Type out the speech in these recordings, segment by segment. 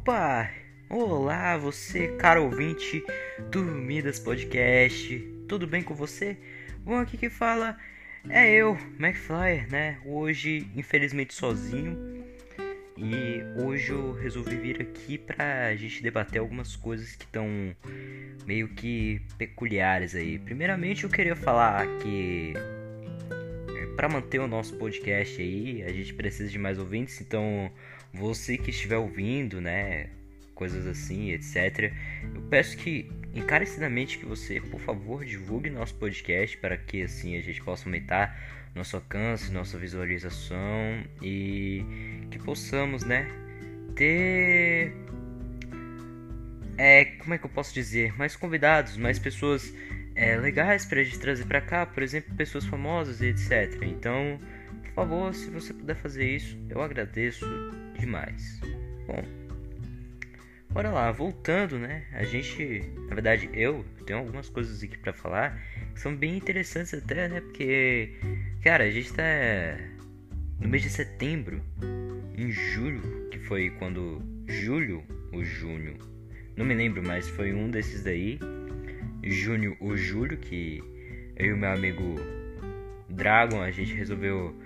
Opa! Olá, você, caro ouvinte do Midas Podcast. Tudo bem com você? Bom, aqui que fala é eu, McFlyer, né? Hoje, infelizmente, sozinho. E hoje eu resolvi vir aqui pra gente debater algumas coisas que estão meio que peculiares aí. Primeiramente, eu queria falar que para manter o nosso podcast aí, a gente precisa de mais ouvintes, então você que estiver ouvindo, né, coisas assim, etc. Eu peço que encarecidamente que você, por favor, divulgue nosso podcast para que assim a gente possa aumentar nosso alcance, nossa visualização e que possamos, né, ter é, como é que eu posso dizer, mais convidados, mais pessoas é, legais para a gente trazer para cá, por exemplo, pessoas famosas e etc. Então, por favor, se você puder fazer isso, eu agradeço demais. Bom, Bora lá, voltando, né? A gente, na verdade, eu tenho algumas coisas aqui para falar que são bem interessantes até, né? Porque, cara, a gente tá no mês de setembro, em julho, que foi quando julho ou junho, não me lembro, mas foi um desses daí, junho ou julho, que eu e o meu amigo Dragon a gente resolveu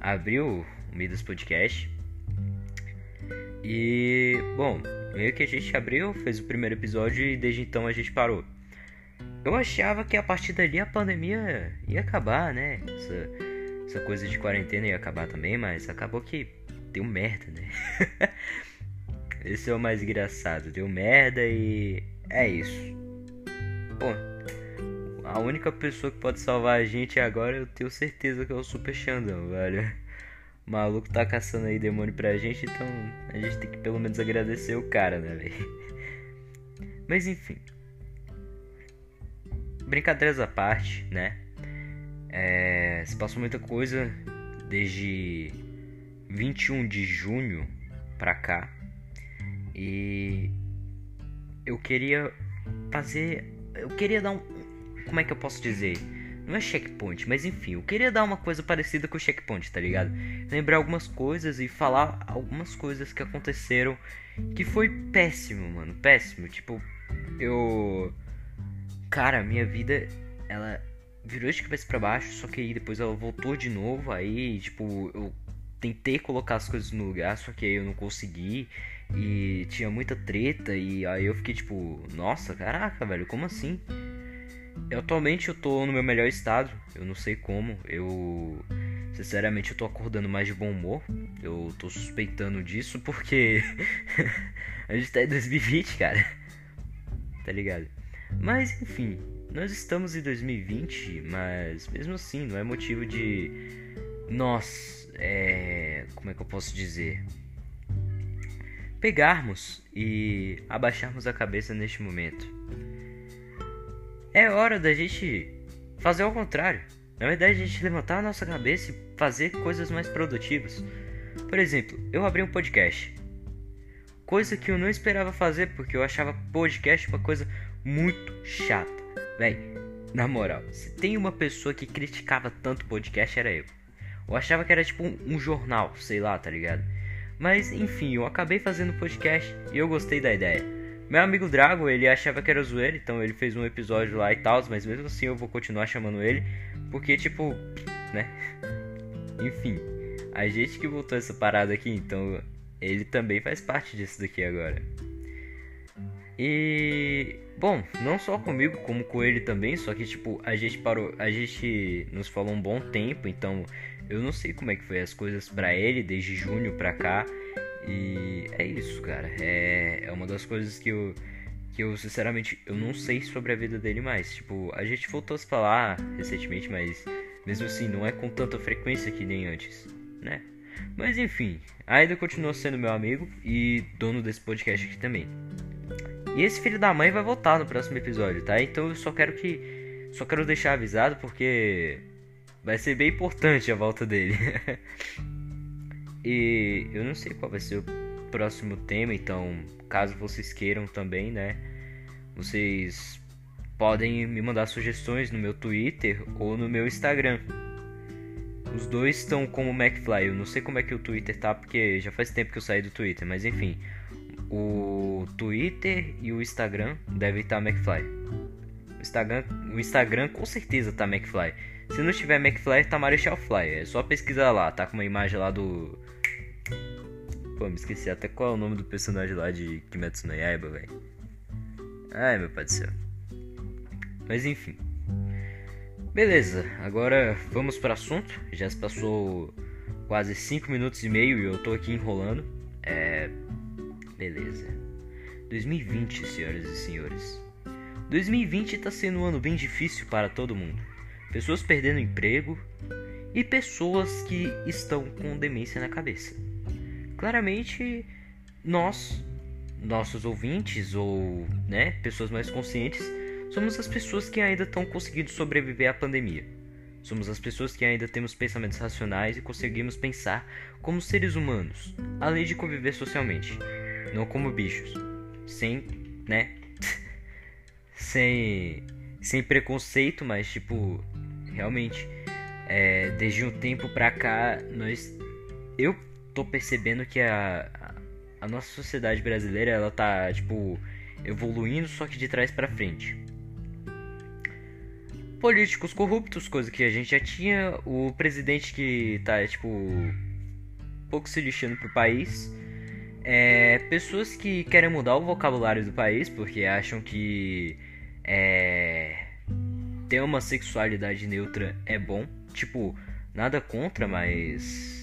abrir o Midas Podcast. E, bom, Meio que a gente abriu, fez o primeiro episódio e desde então a gente parou. Eu achava que a partir dali a pandemia ia acabar, né? Essa, essa coisa de quarentena ia acabar também, mas acabou que deu merda, né? Esse é o mais engraçado. Deu merda e é isso. Bom, a única pessoa que pode salvar a gente agora eu tenho certeza que é o Super Xandão, velho. O maluco tá caçando aí demônio pra gente, então a gente tem que pelo menos agradecer o cara, né, velho? Mas enfim. Brincadeiras à parte, né? É, se passou muita coisa desde 21 de junho pra cá. E eu queria fazer. Eu queria dar um. Como é que eu posso dizer? Não é checkpoint, mas enfim, eu queria dar uma coisa parecida com o checkpoint, tá ligado? Lembrar algumas coisas e falar algumas coisas que aconteceram que foi péssimo, mano, péssimo. Tipo, eu. Cara, minha vida, ela virou de cabeça para baixo, só que aí depois ela voltou de novo. Aí, tipo, eu tentei colocar as coisas no lugar, só que aí eu não consegui. E tinha muita treta. E aí eu fiquei tipo, nossa, caraca, velho, como assim? Eu, atualmente eu tô no meu melhor estado, eu não sei como, eu sinceramente eu tô acordando mais de bom humor. Eu tô suspeitando disso porque a gente tá em 2020, cara. Tá ligado? Mas enfim, nós estamos em 2020, mas mesmo assim não é motivo de nós, é, como é que eu posso dizer? Pegarmos e abaixarmos a cabeça neste momento. É hora da gente fazer o contrário. Na verdade, a gente levantar a nossa cabeça e fazer coisas mais produtivas. Por exemplo, eu abri um podcast. Coisa que eu não esperava fazer porque eu achava podcast uma coisa muito chata. Véi, na moral, se tem uma pessoa que criticava tanto podcast era eu. Eu achava que era tipo um, um jornal, sei lá, tá ligado? Mas enfim, eu acabei fazendo podcast e eu gostei da ideia. Meu amigo Drago, ele achava que era zoeira, então ele fez um episódio lá e tal, mas mesmo assim eu vou continuar chamando ele, porque tipo, né? Enfim, a gente que voltou essa parada aqui, então ele também faz parte disso daqui agora. E bom, não só comigo, como com ele também, só que tipo, a gente parou, a gente nos falou um bom tempo, então eu não sei como é que foi as coisas para ele desde junho pra cá. E é isso, cara. É, é uma das coisas que eu, que eu, sinceramente, eu não sei sobre a vida dele mais. Tipo, a gente voltou a se falar recentemente, mas mesmo assim, não é com tanta frequência que nem antes, né? Mas enfim, ainda continua sendo meu amigo e dono desse podcast aqui também. E esse filho da mãe vai voltar no próximo episódio, tá? Então eu só quero que. Só quero deixar avisado porque vai ser bem importante a volta dele. E eu não sei qual vai ser o próximo tema, então caso vocês queiram também, né? Vocês podem me mandar sugestões no meu Twitter ou no meu Instagram. Os dois estão como McFly. Eu não sei como é que o Twitter tá, porque já faz tempo que eu saí do Twitter, mas enfim. o Twitter e o Instagram devem estar McFly. O Instagram, o Instagram com certeza tá McFly. Se não tiver McFly, tá Marechal Fly. É só pesquisar lá, tá com uma imagem lá do. Pô, me esqueci até qual é o nome do personagem lá de Kimetsu no Yaiba, velho. Ai, meu pai do céu. Mas enfim. Beleza, agora vamos para assunto. Já se passou quase 5 minutos e meio e eu tô aqui enrolando. É. Beleza. 2020, senhoras e senhores. 2020 tá sendo um ano bem difícil para todo mundo. Pessoas perdendo emprego e pessoas que estão com demência na cabeça. Claramente, nós, nossos ouvintes ou né, pessoas mais conscientes, somos as pessoas que ainda estão conseguindo sobreviver à pandemia. Somos as pessoas que ainda temos pensamentos racionais e conseguimos pensar como seres humanos, além de conviver socialmente, não como bichos, sem, né, sem, sem preconceito, mas tipo, realmente, é, desde um tempo pra cá, nós, eu tô percebendo que a, a nossa sociedade brasileira, ela tá, tipo, evoluindo, só que de trás para frente. Políticos corruptos, coisa que a gente já tinha, o presidente que tá, tipo, pouco se lixando pro país, é, pessoas que querem mudar o vocabulário do país porque acham que é, ter uma sexualidade neutra é bom, tipo, nada contra, mas.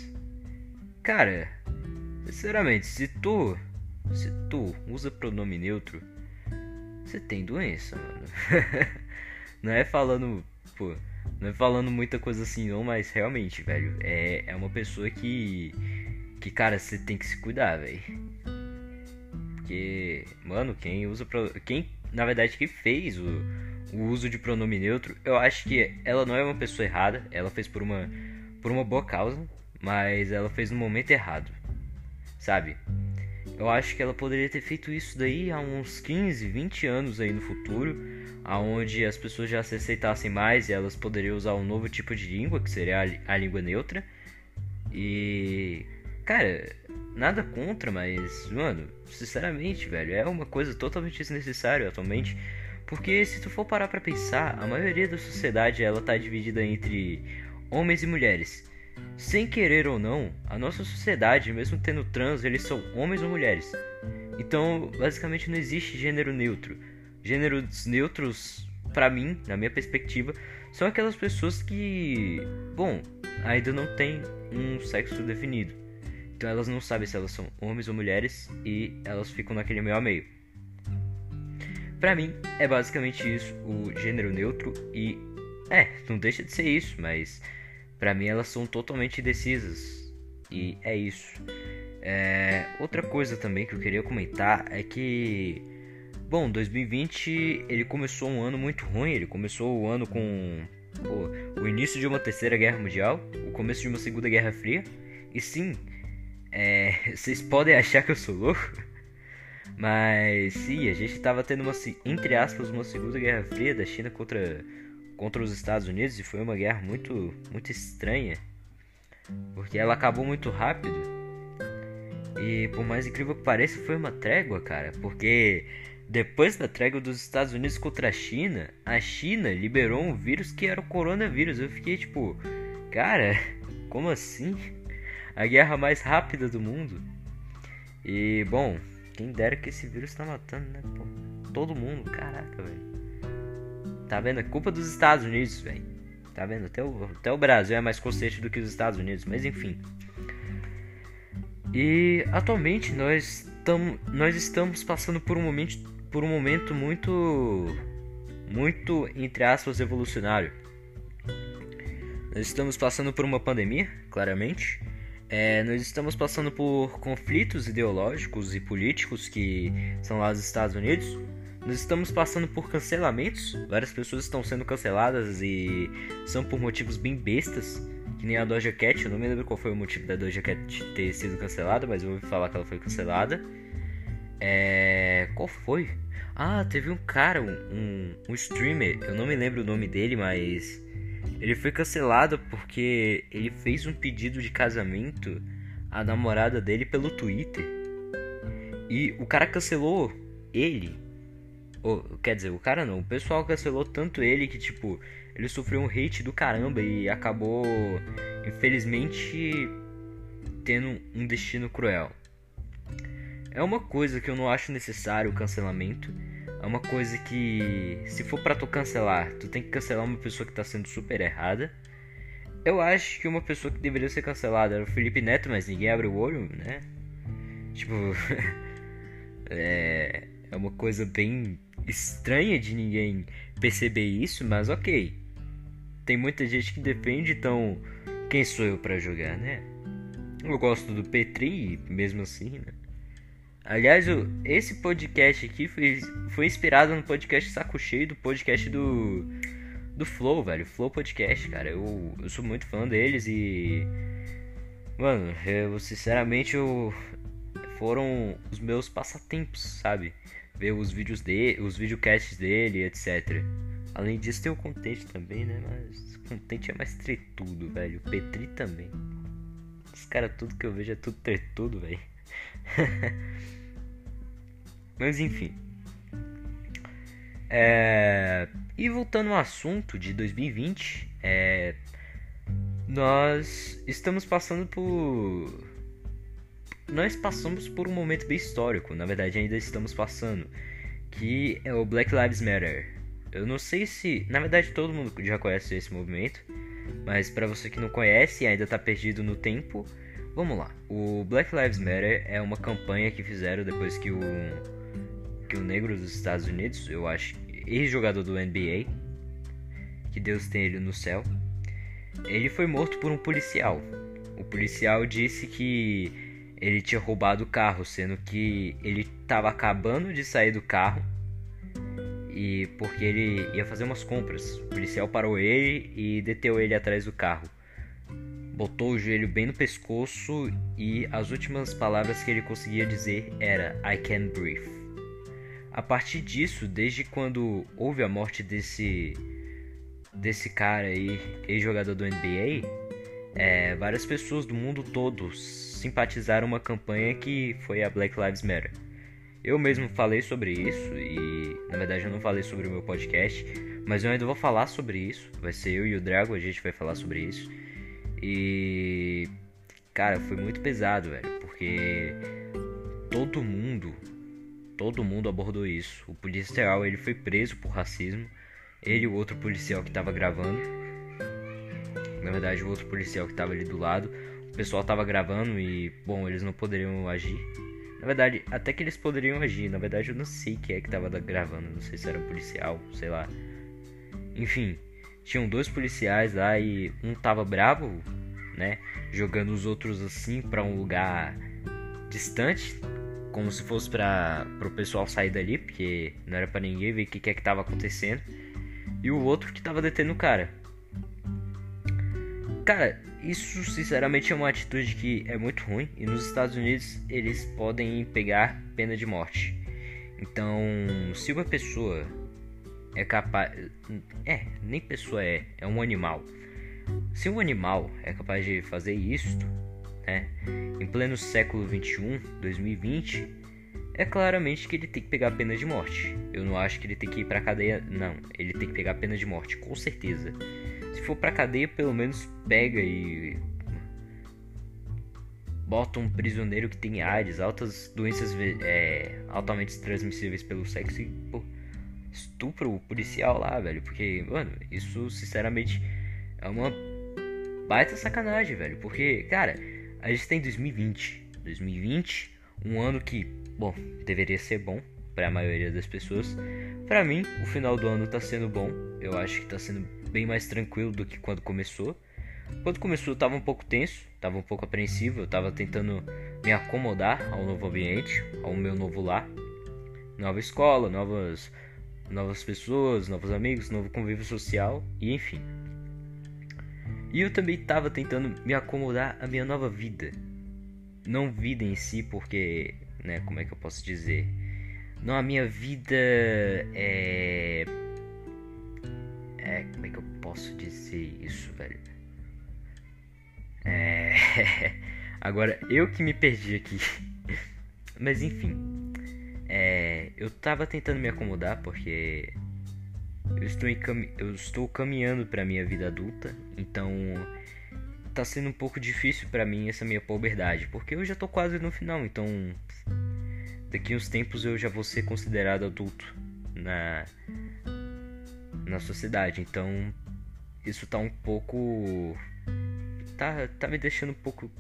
Cara, sinceramente, se tu. Se tu usa pronome neutro, você tem doença, mano. Não é falando, pô, não é falando muita coisa assim não, mas realmente, velho, é, é uma pessoa que que cara, você tem que se cuidar, velho. Porque, mano, quem usa pro, quem na verdade que fez o, o uso de pronome neutro, eu acho que ela não é uma pessoa errada, ela fez por uma por uma boa causa, mas ela fez no momento errado. Sabe? Eu acho que ela poderia ter feito isso daí há uns 15, 20 anos aí no futuro, aonde as pessoas já se aceitassem mais e elas poderiam usar um novo tipo de língua, que seria a, a língua neutra. E cara, nada contra, mas mano, sinceramente, velho, é uma coisa totalmente desnecessária atualmente, porque se tu for parar para pensar, a maioria da sociedade ela tá dividida entre homens e mulheres. Sem querer ou não, a nossa sociedade, mesmo tendo trans, eles são homens ou mulheres. Então, basicamente não existe gênero neutro. Gêneros neutros, para mim, na minha perspectiva, são aquelas pessoas que, bom, ainda não têm um sexo definido. Então elas não sabem se elas são homens ou mulheres e elas ficam naquele meio a meio. Para mim, é basicamente isso, o gênero neutro e é, não deixa de ser isso, mas para mim elas são totalmente indecisas. E é isso. É, outra coisa também que eu queria comentar é que, bom, 2020 ele começou um ano muito ruim. Ele começou o ano com pô, o início de uma terceira guerra mundial, o começo de uma segunda guerra fria. E sim, é, vocês podem achar que eu sou louco, mas sim, a gente tava tendo uma, entre aspas, uma segunda guerra fria da China contra contra os Estados Unidos e foi uma guerra muito, muito estranha, porque ela acabou muito rápido. E por mais incrível que pareça, foi uma trégua, cara, porque depois da trégua dos Estados Unidos contra a China, a China liberou um vírus que era o coronavírus. Eu fiquei tipo, cara, como assim? A guerra mais rápida do mundo. E bom, quem dera que esse vírus tá matando, né? Pô, todo mundo, caraca, velho. Tá vendo? É culpa dos Estados Unidos, velho. Tá vendo? Até o, até o Brasil é mais consciente do que os Estados Unidos, mas enfim. E atualmente nós, tam, nós estamos passando por um momento, por um momento muito, muito entre aspas evolucionário. Nós estamos passando por uma pandemia, claramente. É, nós estamos passando por conflitos ideológicos e políticos que são lá dos Estados Unidos. Nós estamos passando por cancelamentos. Várias pessoas estão sendo canceladas e são por motivos bem bestas. Que nem a Doja Cat. Eu não me lembro qual foi o motivo da Doja Cat ter sido cancelada, mas eu ouvi falar que ela foi cancelada. É. Qual foi? Ah, teve um cara, um, um streamer, eu não me lembro o nome dele, mas. Ele foi cancelado porque ele fez um pedido de casamento à namorada dele pelo Twitter. E o cara cancelou ele. Quer dizer, o cara não. O pessoal cancelou tanto ele que, tipo, ele sofreu um hate do caramba e acabou, infelizmente, tendo um destino cruel. É uma coisa que eu não acho necessário o cancelamento. É uma coisa que, se for para tu cancelar, tu tem que cancelar uma pessoa que tá sendo super errada. Eu acho que uma pessoa que deveria ser cancelada era o Felipe Neto, mas ninguém abre o olho, né? Tipo. é, é uma coisa bem estranha de ninguém perceber isso, mas ok. Tem muita gente que defende, então quem sou eu para julgar, né? Eu gosto do Petri, mesmo assim, né? Aliás, eu, esse podcast aqui foi, foi inspirado no podcast Saco Cheio, do podcast do, do Flow, velho. Flow Podcast, cara. Eu, eu sou muito fã deles e. Mano, eu sinceramente eu, foram os meus passatempos, sabe? Ver os vídeos dele, os videocasts dele, etc. Além disso, tem o Contente também, né? Mas o Contente é mais tretudo, velho. O Petri também. Os caras, tudo que eu vejo é tudo tretudo, velho. Mas enfim. É... E voltando ao assunto de 2020, é... nós estamos passando por. Nós passamos por um momento bem histórico, na verdade ainda estamos passando, que é o Black Lives Matter. Eu não sei se, na verdade todo mundo já conhece esse movimento, mas para você que não conhece e ainda está perdido no tempo, vamos lá. O Black Lives Matter é uma campanha que fizeram depois que o que o negro dos Estados Unidos, eu acho, ex-jogador do NBA, que Deus tem ele no céu, ele foi morto por um policial. O policial disse que ele tinha roubado o carro, sendo que ele estava acabando de sair do carro e porque ele ia fazer umas compras. O policial parou ele e deteu ele atrás do carro. Botou o joelho bem no pescoço e as últimas palavras que ele conseguia dizer era I can breathe. A partir disso, desde quando houve a morte desse desse cara aí, ex-jogador do NBA, é, várias pessoas do mundo todo simpatizaram uma campanha que foi a Black Lives Matter. Eu mesmo falei sobre isso e, na verdade, eu não falei sobre o meu podcast, mas eu ainda vou falar sobre isso. Vai ser eu e o Drago, a gente vai falar sobre isso. E, cara, foi muito pesado, velho, porque todo mundo Todo mundo abordou isso. O policial ele foi preso por racismo. Ele e o outro policial que estava gravando. Na verdade, o outro policial que estava ali do lado. O pessoal estava gravando e, bom, eles não poderiam agir. Na verdade, até que eles poderiam agir. Na verdade, eu não sei quem é que estava gravando. Não sei se era um policial, sei lá. Enfim, tinham dois policiais lá e um tava bravo, né? Jogando os outros assim para um lugar distante como se fosse para o pessoal sair dali, porque não era para ninguém ver o que, que é que tava acontecendo. E o outro que tava detendo o cara. Cara, isso sinceramente é uma atitude que é muito ruim e nos Estados Unidos eles podem pegar pena de morte. Então, se uma pessoa é capaz. É, nem pessoa é, é um animal. Se um animal é capaz de fazer isso, né, em pleno século 21, 2020, é claramente que ele tem que pegar pena de morte. Eu não acho que ele tem que ir pra cadeia, não. Ele tem que pegar pena de morte, com certeza. For pra cadeia, pelo menos pega e. Bota um prisioneiro que tem AIDS, altas doenças é, altamente transmissíveis pelo sexo e, pô, estupra o policial lá, velho. Porque, mano, isso sinceramente é uma baita sacanagem, velho. Porque, cara, a gente tem 2020. 2020, um ano que, bom, deveria ser bom para a maioria das pessoas. Para mim, o final do ano tá sendo bom. Eu acho que tá sendo bem mais tranquilo do que quando começou. Quando começou eu tava um pouco tenso, tava um pouco apreensivo, eu tava tentando me acomodar ao novo ambiente, ao meu novo lar. Nova escola, novas novas pessoas, novos amigos, novo convívio social e enfim. E eu também estava tentando me acomodar à minha nova vida. Não vida em si, porque, né, como é que eu posso dizer? Não, a minha vida é. É. Como é que eu posso dizer isso, velho? É. Agora eu que me perdi aqui. Mas enfim. É, eu tava tentando me acomodar porque eu estou, cam... eu estou caminhando para minha vida adulta, então tá sendo um pouco difícil para mim essa minha puberdade, porque eu já tô quase no final, então daqui uns tempos eu já vou ser considerado adulto na na sociedade. Então isso tá um pouco tá tá me deixando um pouco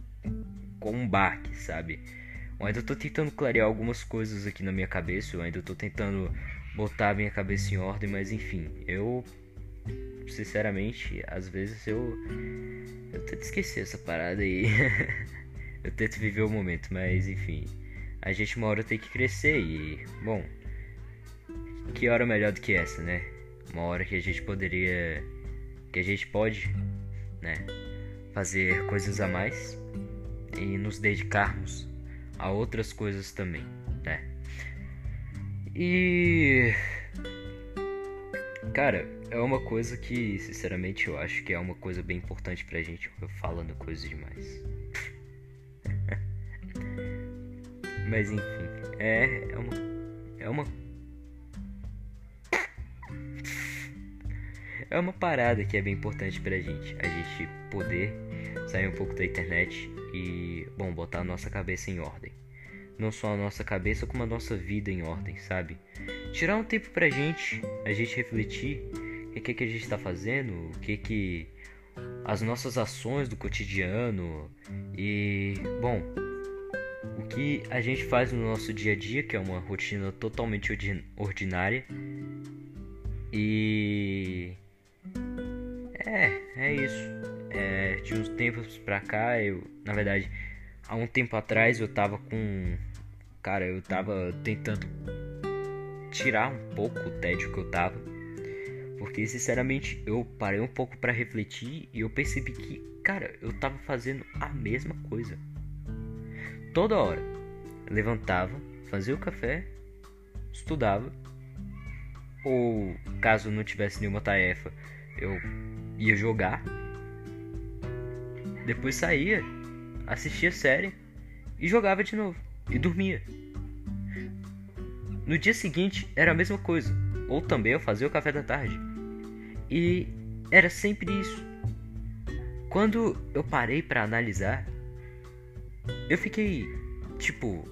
com um baque, sabe? Ainda tô tentando clarear algumas coisas aqui na minha cabeça, eu ainda tô tentando botar a minha cabeça em ordem, mas enfim, eu sinceramente, às vezes eu eu tento esquecer essa parada aí. eu tento viver o momento, mas enfim. A gente uma hora tem que crescer e, bom, que hora melhor do que essa, né? Uma hora que a gente poderia. que a gente pode, né? Fazer coisas a mais e nos dedicarmos a outras coisas também, né? E. Cara, é uma coisa que, sinceramente, eu acho que é uma coisa bem importante pra gente falando coisas demais. Mas enfim, é, é uma. É uma. É uma parada que é bem importante pra gente. A gente poder sair um pouco da internet e, bom, botar a nossa cabeça em ordem. Não só a nossa cabeça, como a nossa vida em ordem, sabe? Tirar um tempo pra gente, a gente refletir o que, que a gente está fazendo, o que que as nossas ações do cotidiano e bom, o que a gente faz no nosso dia a dia, que é uma rotina totalmente ordinária. E é, é isso. É, de uns tempos pra cá, eu, na verdade, há um tempo atrás eu tava com cara, eu tava tentando tirar um pouco o tédio que eu tava porque sinceramente eu parei um pouco para refletir e eu percebi que, cara, eu tava fazendo a mesma coisa. Toda hora. levantava, fazia o café, estudava. Ou caso não tivesse nenhuma tarefa, eu ia jogar. Depois saía, assistia série e jogava de novo e dormia. No dia seguinte era a mesma coisa, ou também eu fazia o café da tarde. E era sempre isso. Quando eu parei para analisar, eu fiquei tipo,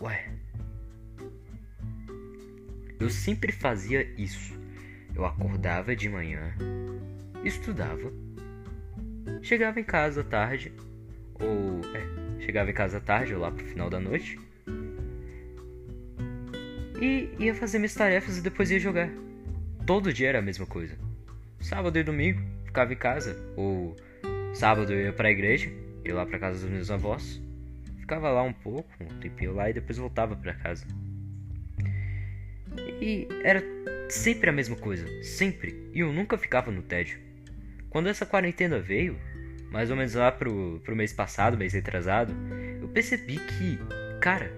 ué. Eu sempre fazia isso. Eu acordava de manhã, estudava, chegava em casa tarde, ou é, chegava em casa tarde ou lá pro final da noite, e ia fazer minhas tarefas e depois ia jogar todo dia era a mesma coisa. Sábado e domingo ficava em casa, ou sábado eu ia pra igreja, ia lá pra casa dos meus avós, ficava lá um pouco, um tempinho lá e depois voltava pra casa. E era sempre a mesma coisa, sempre, e eu nunca ficava no tédio. Quando essa quarentena veio, mais ou menos lá pro, pro mês passado, mês retrasado, eu percebi que, cara,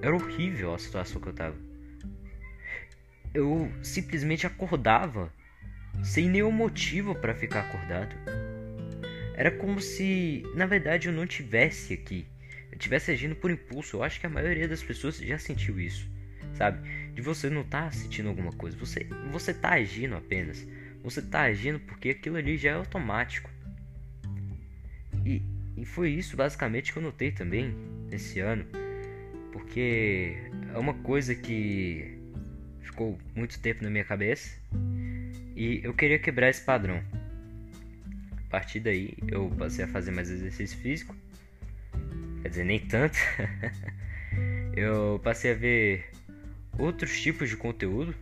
era horrível a situação que eu tava eu simplesmente acordava sem nenhum motivo para ficar acordado. Era como se, na verdade, eu não tivesse aqui. Eu tivesse agindo por impulso. Eu acho que a maioria das pessoas já sentiu isso, sabe? De você não estar tá sentindo alguma coisa. Você, você tá agindo apenas. Você tá agindo porque aquilo ali já é automático. E, e foi isso basicamente que eu notei também esse ano. Porque é uma coisa que ficou muito tempo na minha cabeça e eu queria quebrar esse padrão. A partir daí eu passei a fazer mais exercício físico, quer dizer, nem tanto. eu passei a ver outros tipos de conteúdo,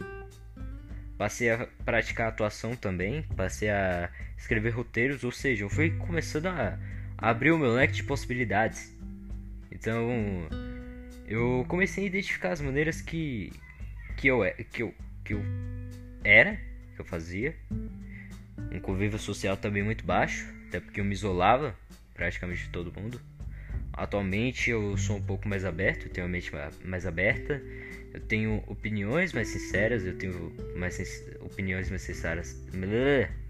passei a praticar atuação também, passei a escrever roteiros, ou seja, eu fui começando a abrir o meu leque de possibilidades. Então, eu comecei a identificar as maneiras que que eu, é, que eu, que eu era, que eu fazia. Um convívio social também muito baixo, até porque eu me isolava praticamente de todo mundo. Atualmente eu sou um pouco mais aberto, tenho a mente mais aberta, eu tenho opiniões mais sinceras, eu tenho mais opiniões mais sinceras,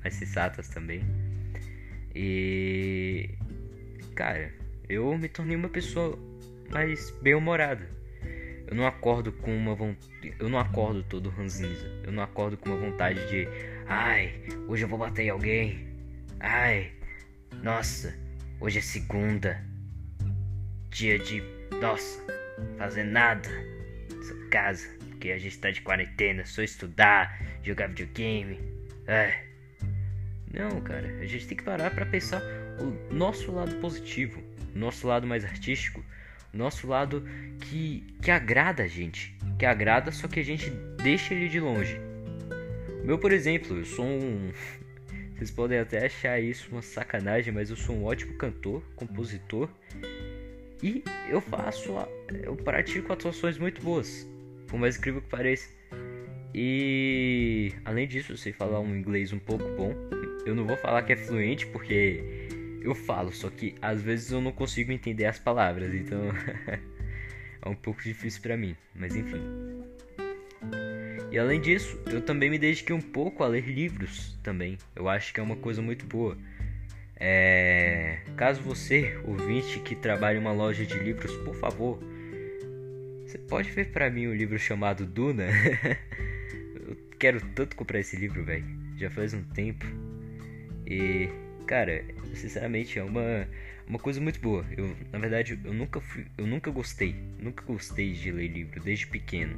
mais sensatas também. E cara, eu me tornei uma pessoa mais bem-humorada Eu não acordo com uma vontade. Eu não acordo todo ranzinza. Eu não acordo com uma vontade de. Ai, hoje eu vou bater em alguém. Ai, nossa, hoje é segunda. Dia de. Nossa, fazer nada. Nessa casa. Porque a gente tá de quarentena. Só estudar, jogar videogame. Ai. Não, cara, a gente tem que parar para pensar o nosso lado positivo, nosso lado mais artístico, nosso lado que, que agrada a gente, que agrada, só que a gente deixa ele de longe. O meu, por exemplo, eu sou um. Vocês podem até achar isso uma sacanagem, mas eu sou um ótimo cantor, compositor e eu faço, eu pratico atuações muito boas, por mais incrível que pareça. E além disso, eu sei falar um inglês um pouco bom, eu não vou falar que é fluente porque eu falo, só que às vezes eu não consigo entender as palavras, então é um pouco difícil para mim, mas enfim. E além disso, eu também me dediquei um pouco a ler livros também. Eu acho que é uma coisa muito boa. É... Caso você, ouvinte, que trabalha em uma loja de livros, por favor, você pode ver para mim um livro chamado Duna? eu quero tanto comprar esse livro, velho. Já faz um tempo. E, cara, sinceramente é uma, uma coisa muito boa. Eu, na verdade, eu nunca fui, eu nunca gostei, nunca gostei de ler livro desde pequeno.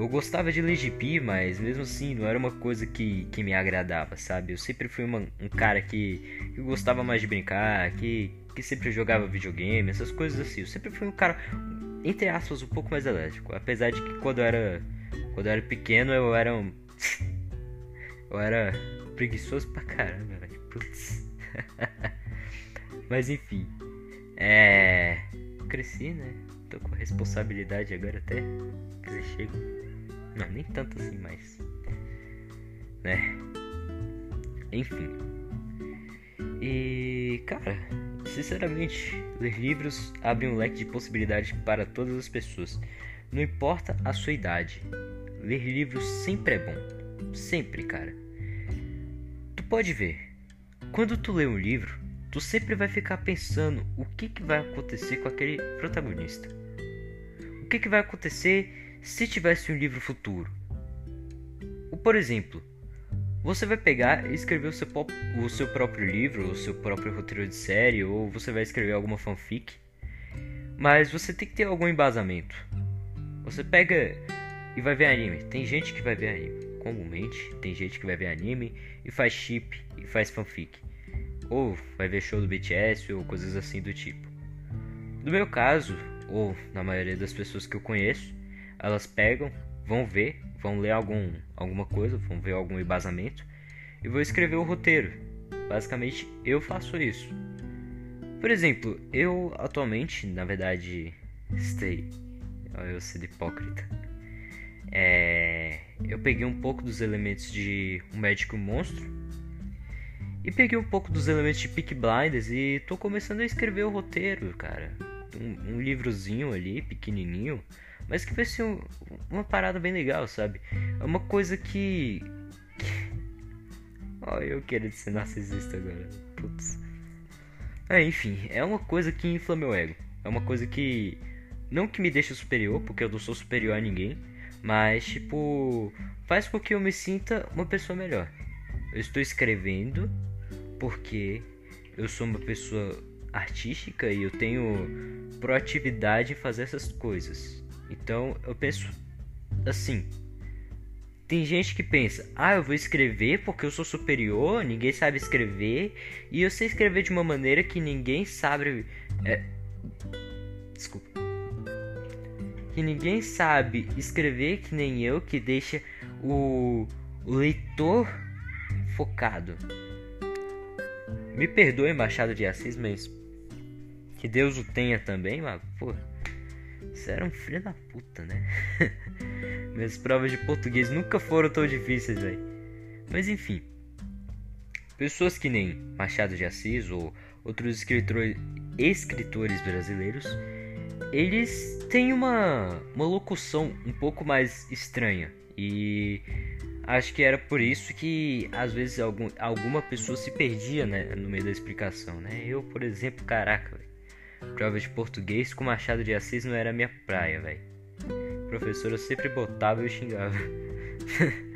Eu gostava de ler gibi, mas mesmo assim não era uma coisa que, que me agradava, sabe? Eu sempre fui uma, um cara que, que gostava mais de brincar, que, que sempre jogava videogame, essas coisas assim. Eu sempre fui um cara, entre aspas, um pouco mais elétrico. Apesar de que quando eu era, quando eu era pequeno eu era um. eu era preguiçoso pra caramba, velho. Putz. Mas enfim. É. Cresci, né? Tô com responsabilidade agora até. Chego. Não, nem tanto assim, mas. Né? Enfim. E. Cara, sinceramente, ler livros abre um leque de possibilidades para todas as pessoas. Não importa a sua idade. Ler livros sempre é bom. Sempre, cara pode ver, quando tu lê um livro, tu sempre vai ficar pensando o que, que vai acontecer com aquele protagonista. O que, que vai acontecer se tivesse um livro futuro. Ou, por exemplo, você vai pegar e escrever o seu, o seu próprio livro, o seu próprio roteiro de série, ou você vai escrever alguma fanfic. Mas você tem que ter algum embasamento. Você pega e vai ver anime. Tem gente que vai ver anime comumente tem gente que vai ver anime e faz chip e faz fanfic. Ou vai ver show do BTS ou coisas assim do tipo. No meu caso, ou na maioria das pessoas que eu conheço, elas pegam, vão ver, vão ler algum, alguma coisa, vão ver algum embasamento e vão escrever o roteiro. Basicamente, eu faço isso. Por exemplo, eu atualmente, na verdade, stay. Eu sou hipócrita. É, eu peguei um pouco dos elementos de Um Médico Monstro e peguei um pouco dos elementos de Peak Blinders e tô começando a escrever o roteiro, cara. Um, um livrozinho ali, pequenininho, mas que vai ser um, uma parada bem legal, sabe? É uma coisa que. Olha, eu quero ser narcisista agora. Putz. É, enfim, é uma coisa que infla meu ego. É uma coisa que. Não que me deixa superior, porque eu não sou superior a ninguém mas, tipo, faz com que eu me sinta uma pessoa melhor. Eu estou escrevendo porque eu sou uma pessoa artística e eu tenho proatividade em fazer essas coisas. Então, eu penso assim. Tem gente que pensa: "Ah, eu vou escrever porque eu sou superior, ninguém sabe escrever, e eu sei escrever de uma maneira que ninguém sabe é... Desculpa que ninguém sabe escrever que nem eu, que deixa o, o leitor focado. Me perdoe, Machado de Assis, mas que Deus o tenha também, mas pô, você era um filho da puta, né? Minhas provas de português nunca foram tão difíceis, velho. Mas enfim, pessoas que nem Machado de Assis ou outros escritores, escritores brasileiros eles têm uma, uma locução um pouco mais estranha. E acho que era por isso que às vezes algum, alguma pessoa se perdia né, no meio da explicação. Né? Eu, por exemplo, caraca, Prova de português com Machado de Assis não era minha praia, velho. Professor eu sempre botava e eu xingava.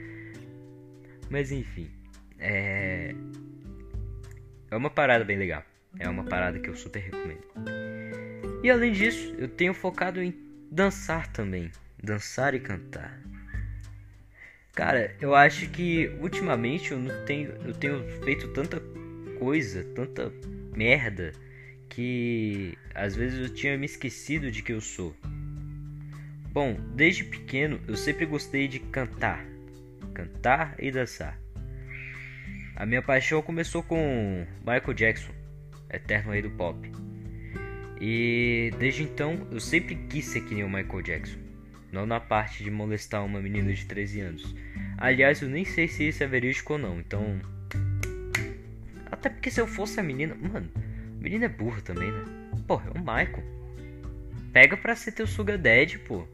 Mas enfim, é. É uma parada bem legal. É uma parada que eu super recomendo. E além disso, eu tenho focado em dançar também. Dançar e cantar. Cara, eu acho que ultimamente eu não tenho, eu tenho feito tanta coisa, tanta merda que às vezes eu tinha me esquecido de que eu sou. Bom, desde pequeno eu sempre gostei de cantar, cantar e dançar. A minha paixão começou com Michael Jackson, eterno rei do pop. E desde então eu sempre quis ser que nem o Michael Jackson. Não na parte de molestar uma menina de 13 anos. Aliás, eu nem sei se isso é verídico ou não, então. Até porque se eu fosse a menina. Mano, a menina é burra também, né? Porra, é o Michael. Pega pra ser teu Sugar Daddy, pô.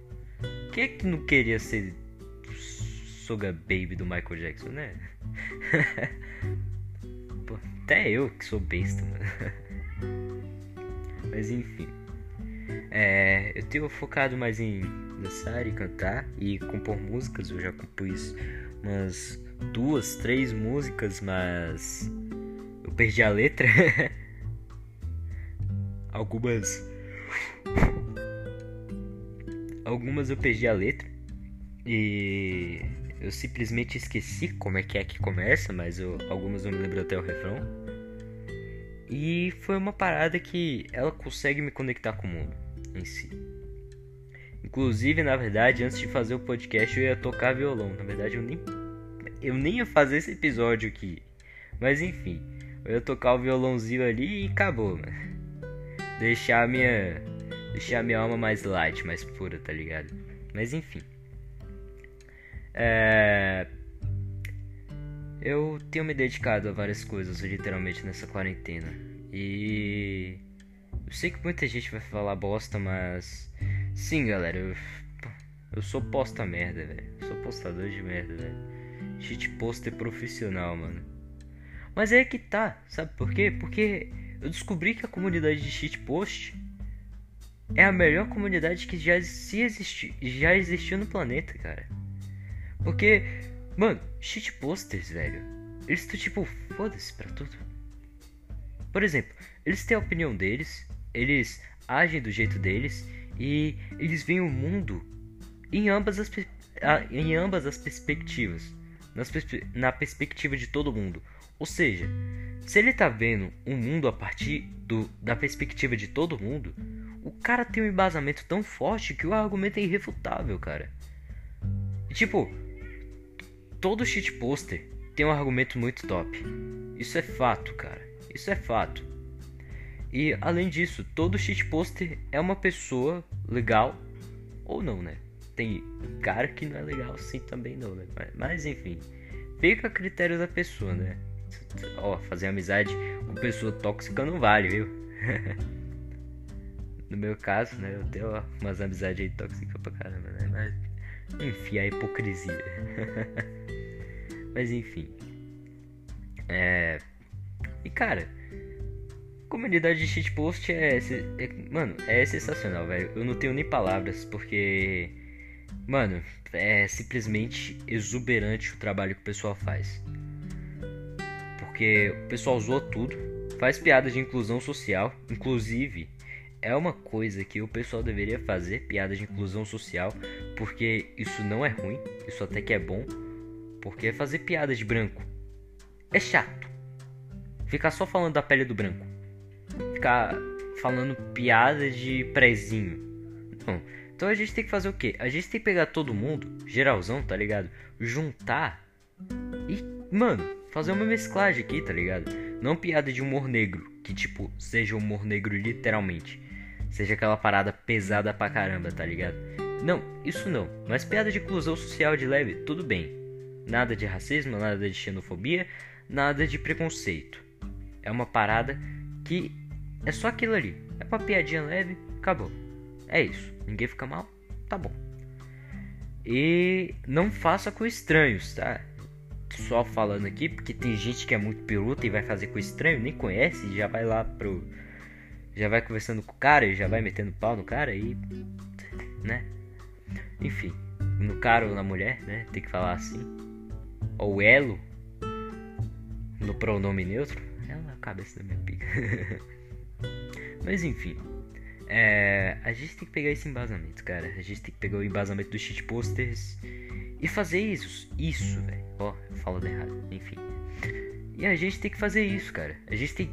Quem é que não queria ser Sugar Baby do Michael Jackson, né? pô, até eu que sou besta, mano. Mas enfim. É, eu tenho focado mais em dançar e cantar e compor músicas. Eu já compus umas duas, três músicas, mas eu perdi a letra. Algumas. Algumas eu perdi a letra. E eu simplesmente esqueci como é que é que começa, mas eu, algumas eu me lembro até o refrão. E foi uma parada que ela consegue me conectar com o mundo em si. Inclusive, na verdade, antes de fazer o podcast, eu ia tocar violão. Na verdade, eu nem eu nem ia fazer esse episódio aqui. Mas enfim, eu ia tocar o violãozinho ali e acabou, mano. Deixar minha deixar minha alma mais light, mais pura, tá ligado? Mas enfim. É... Eu tenho me dedicado a várias coisas, literalmente, nessa quarentena. E. Eu sei que muita gente vai falar bosta, mas. Sim, galera, eu. Eu sou posta merda, velho. Sou postador de merda, velho. Cheat poster profissional, mano. Mas é que tá, sabe por quê? Porque eu descobri que a comunidade de shitpost é a melhor comunidade que já, se existi, já existiu no planeta, cara. Porque, mano, shitposters, velho, eles estão tipo, foda-se pra tudo. Por exemplo, eles têm a opinião deles, eles agem do jeito deles e eles veem o mundo em ambas as, em ambas as perspectivas. Perspe na perspectiva de todo mundo. Ou seja, se ele tá vendo um mundo a partir do, da perspectiva de todo mundo, o cara tem um embasamento tão forte que o argumento é irrefutável, cara. E, tipo, todo shitposter tem um argumento muito top. Isso é fato, cara. Isso é fato. E além disso, todo shitposter é uma pessoa legal ou não, né? Tem cara que não é legal assim também não, né? Mas enfim, fica a critério da pessoa, né? Ó, fazer amizade com pessoa tóxica não vale, viu? no meu caso, né? Eu tenho umas amizades aí tóxicas pra caramba, né? Mas, enfim, a hipocrisia. mas enfim. É. E cara Comunidade de shitpost é, é. Mano, é sensacional, velho. Eu não tenho nem palavras, porque. Mano, é simplesmente exuberante o trabalho que o pessoal faz. Porque o pessoal zoa tudo, faz piada de inclusão social. Inclusive, é uma coisa que o pessoal deveria fazer piada de inclusão social, porque isso não é ruim, isso até que é bom. Porque é fazer piada de branco é chato. Ficar só falando da pele do branco ficar falando piada de prezinho. Não. Então a gente tem que fazer o quê? A gente tem que pegar todo mundo, geralzão, tá ligado? Juntar e, mano, fazer uma mesclagem aqui, tá ligado? Não piada de humor negro, que tipo, seja humor negro literalmente. Seja aquela parada pesada pra caramba, tá ligado? Não, isso não. Mas piada de inclusão social de leve, tudo bem. Nada de racismo, nada de xenofobia, nada de preconceito. É uma parada que é só aquilo ali. É uma piadinha leve, acabou. É isso. Ninguém fica mal, tá bom. E não faça com estranhos, tá? Só falando aqui, porque tem gente que é muito peruta e vai fazer com estranho, nem conhece, já vai lá pro. já vai conversando com o cara e já vai metendo pau no cara e. né? Enfim, no cara ou na mulher, né? Tem que falar assim. Ou elo, no pronome neutro. É a cabeça da minha pica. Mas enfim. É, a gente tem que pegar esse embasamento, cara. A gente tem que pegar o embasamento dos shit posters e fazer isso. Isso, velho. Ó, oh, falando errado. Enfim. E a gente tem que fazer isso, cara. A gente tem,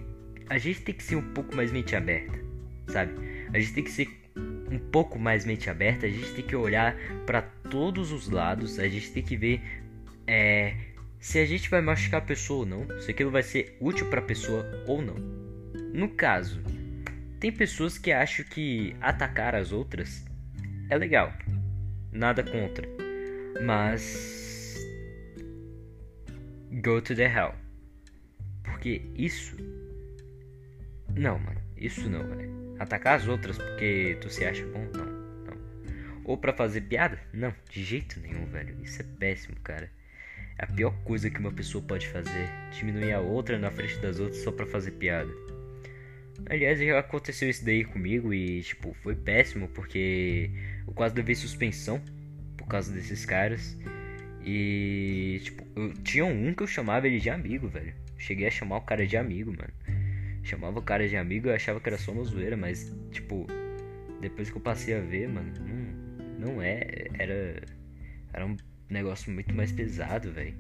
a gente tem que ser um pouco mais mente aberta, sabe? A gente tem que ser um pouco mais mente aberta. A gente tem que olhar para todos os lados. A gente tem que ver é, se a gente vai machucar a pessoa ou não. Se aquilo vai ser útil para a pessoa ou não. No caso, tem pessoas que acham que atacar as outras é legal. Nada contra. Mas. Go to the hell. Porque isso. Não, mano. Isso não, velho. Atacar as outras porque tu se acha bom? Não. não. Ou para fazer piada? Não, de jeito nenhum, velho. Isso é péssimo, cara. É a pior coisa que uma pessoa pode fazer. Diminuir a outra na frente das outras só pra fazer piada. Aliás, já aconteceu isso daí comigo e, tipo, foi péssimo porque eu quase levei suspensão por causa desses caras. E, tipo, eu tinha um que eu chamava ele de amigo, velho. Cheguei a chamar o cara de amigo, mano. Chamava o cara de amigo, eu achava que era só uma zoeira, mas, tipo, depois que eu passei a ver, mano, não, não é. Era. Era um negócio muito mais pesado, velho.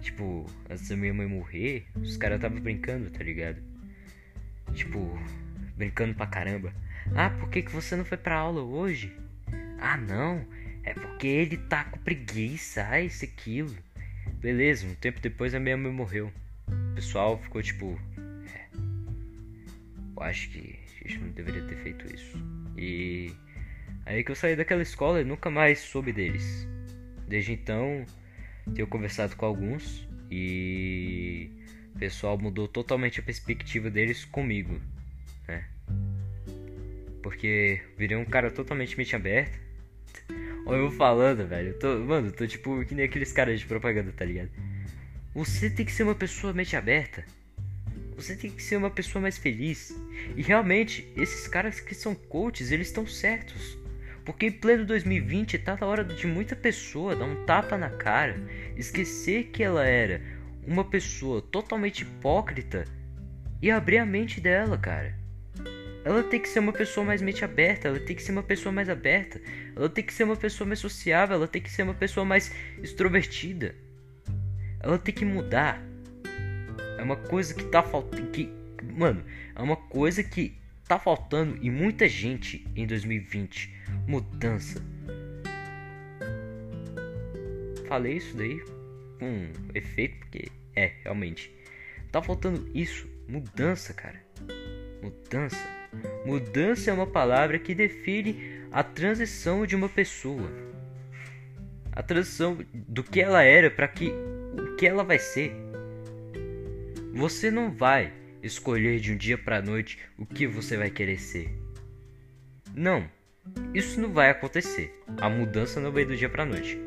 Tipo, antes da minha mãe morrer, os caras tava brincando, tá ligado? Tipo, brincando pra caramba. Ah, por que, que você não foi pra aula hoje? Ah, não. É porque ele tá com preguiça. Ah, isso, aquilo. Beleza, um tempo depois a minha mãe morreu. O pessoal ficou tipo. É. Eu acho que a gente não deveria ter feito isso. E. Aí que eu saí daquela escola e nunca mais soube deles. Desde então, tenho conversado com alguns e o pessoal mudou totalmente a perspectiva deles comigo, né? Porque virei um cara totalmente mente aberta. Olha eu falando, velho. Eu tô, mano, eu tô tipo que nem aqueles caras de propaganda, tá ligado? Você tem que ser uma pessoa mente aberta. Você tem que ser uma pessoa mais feliz. E realmente, esses caras que são coaches, eles estão certos. Porque em pleno 2020 tá na hora de muita pessoa dar um tapa na cara, esquecer que ela era uma pessoa totalmente hipócrita e abrir a mente dela, cara. Ela tem que ser uma pessoa mais mente aberta, ela tem que ser uma pessoa mais aberta, ela tem que ser uma pessoa mais sociável, ela tem que ser uma pessoa mais extrovertida. Ela tem que mudar. É uma coisa que tá faltando. Que, mano, é uma coisa que tá faltando em muita gente em 2020. Mudança. Falei isso daí com efeito, porque é, realmente. Tá faltando isso, mudança, cara. Mudança. Mudança é uma palavra que define a transição de uma pessoa. A transição do que ela era para que o que ela vai ser. Você não vai escolher de um dia para noite o que você vai querer ser. Não, isso não vai acontecer. A mudança não vem do dia para noite.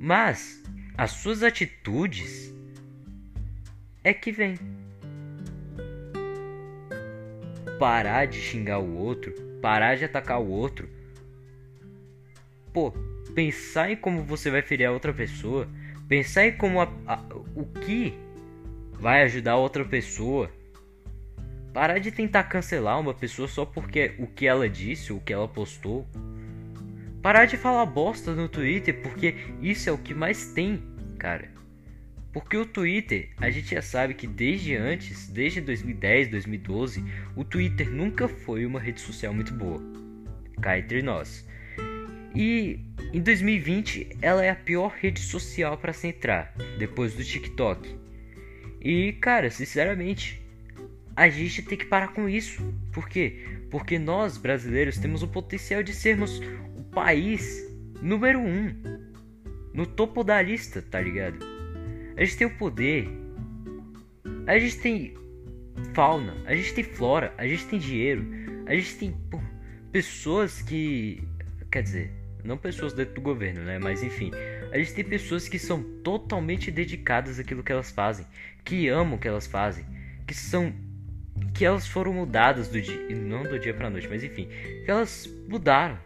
Mas as suas atitudes é que vem. Parar de xingar o outro, parar de atacar o outro. Pô, pensar em como você vai ferir a outra pessoa, pensar em como a, a, o que vai ajudar a outra pessoa. Parar de tentar cancelar uma pessoa só porque o que ela disse, o que ela postou. Parar de falar bosta no Twitter, porque isso é o que mais tem, cara. Porque o Twitter, a gente já sabe que desde antes, desde 2010, 2012, o Twitter nunca foi uma rede social muito boa. Cá entre nós. E em 2020 ela é a pior rede social para se entrar, depois do TikTok. E cara, sinceramente, a gente tem que parar com isso. Por quê? Porque nós brasileiros temos o potencial de sermos país número um. No topo da lista, tá ligado? A gente tem o poder. A gente tem fauna. A gente tem flora. A gente tem dinheiro. A gente tem pô, pessoas que. Quer dizer, não pessoas dentro do governo, né? Mas enfim. A gente tem pessoas que são totalmente dedicadas àquilo que elas fazem. Que amam o que elas fazem. Que são que elas foram mudadas do dia, não do dia pra noite, mas enfim, que elas mudaram.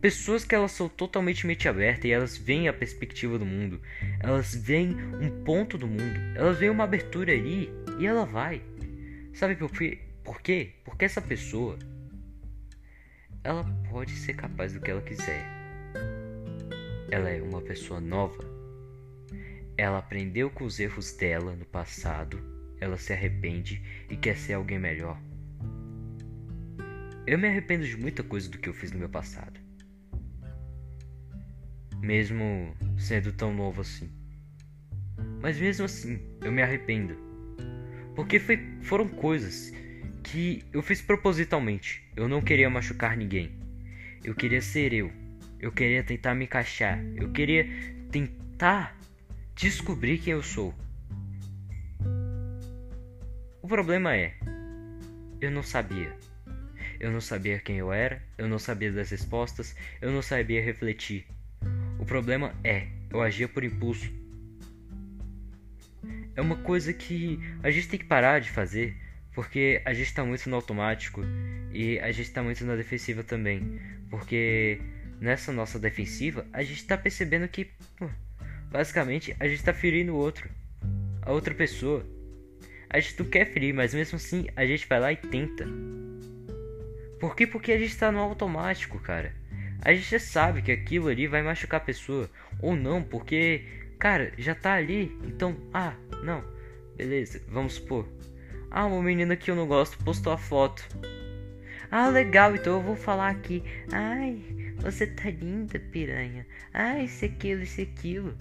Pessoas que elas são totalmente mente aberta e elas veem a perspectiva do mundo, elas veem um ponto do mundo, elas veem uma abertura ali e ela vai. Sabe por quê? Por quê? Porque essa pessoa ela pode ser capaz do que ela quiser. Ela é uma pessoa nova. Ela aprendeu com os erros dela no passado, ela se arrepende e quer ser alguém melhor. Eu me arrependo de muita coisa do que eu fiz no meu passado. Mesmo sendo tão novo assim. Mas mesmo assim, eu me arrependo. Porque foi, foram coisas que eu fiz propositalmente. Eu não queria machucar ninguém. Eu queria ser eu. Eu queria tentar me encaixar. Eu queria tentar descobrir quem eu sou. O problema é, eu não sabia. Eu não sabia quem eu era, eu não sabia das respostas, eu não sabia refletir. O problema é, eu agia por impulso. É uma coisa que a gente tem que parar de fazer porque a gente tá muito no automático e a gente tá muito na defensiva também. Porque nessa nossa defensiva, a gente tá percebendo que, pô, basicamente, a gente tá ferindo o outro, a outra pessoa. A gente não quer ferir, mas mesmo assim a gente vai lá e tenta. Por quê? Porque a gente tá no automático, cara. A gente já sabe que aquilo ali vai machucar a pessoa. Ou não, porque, cara, já tá ali. Então, ah, não. Beleza, vamos supor. Ah, uma menina que eu não gosto postou a foto. Ah, legal, então eu vou falar aqui. Ai, você tá linda, piranha. Ai, isso, aquilo, isso, aquilo.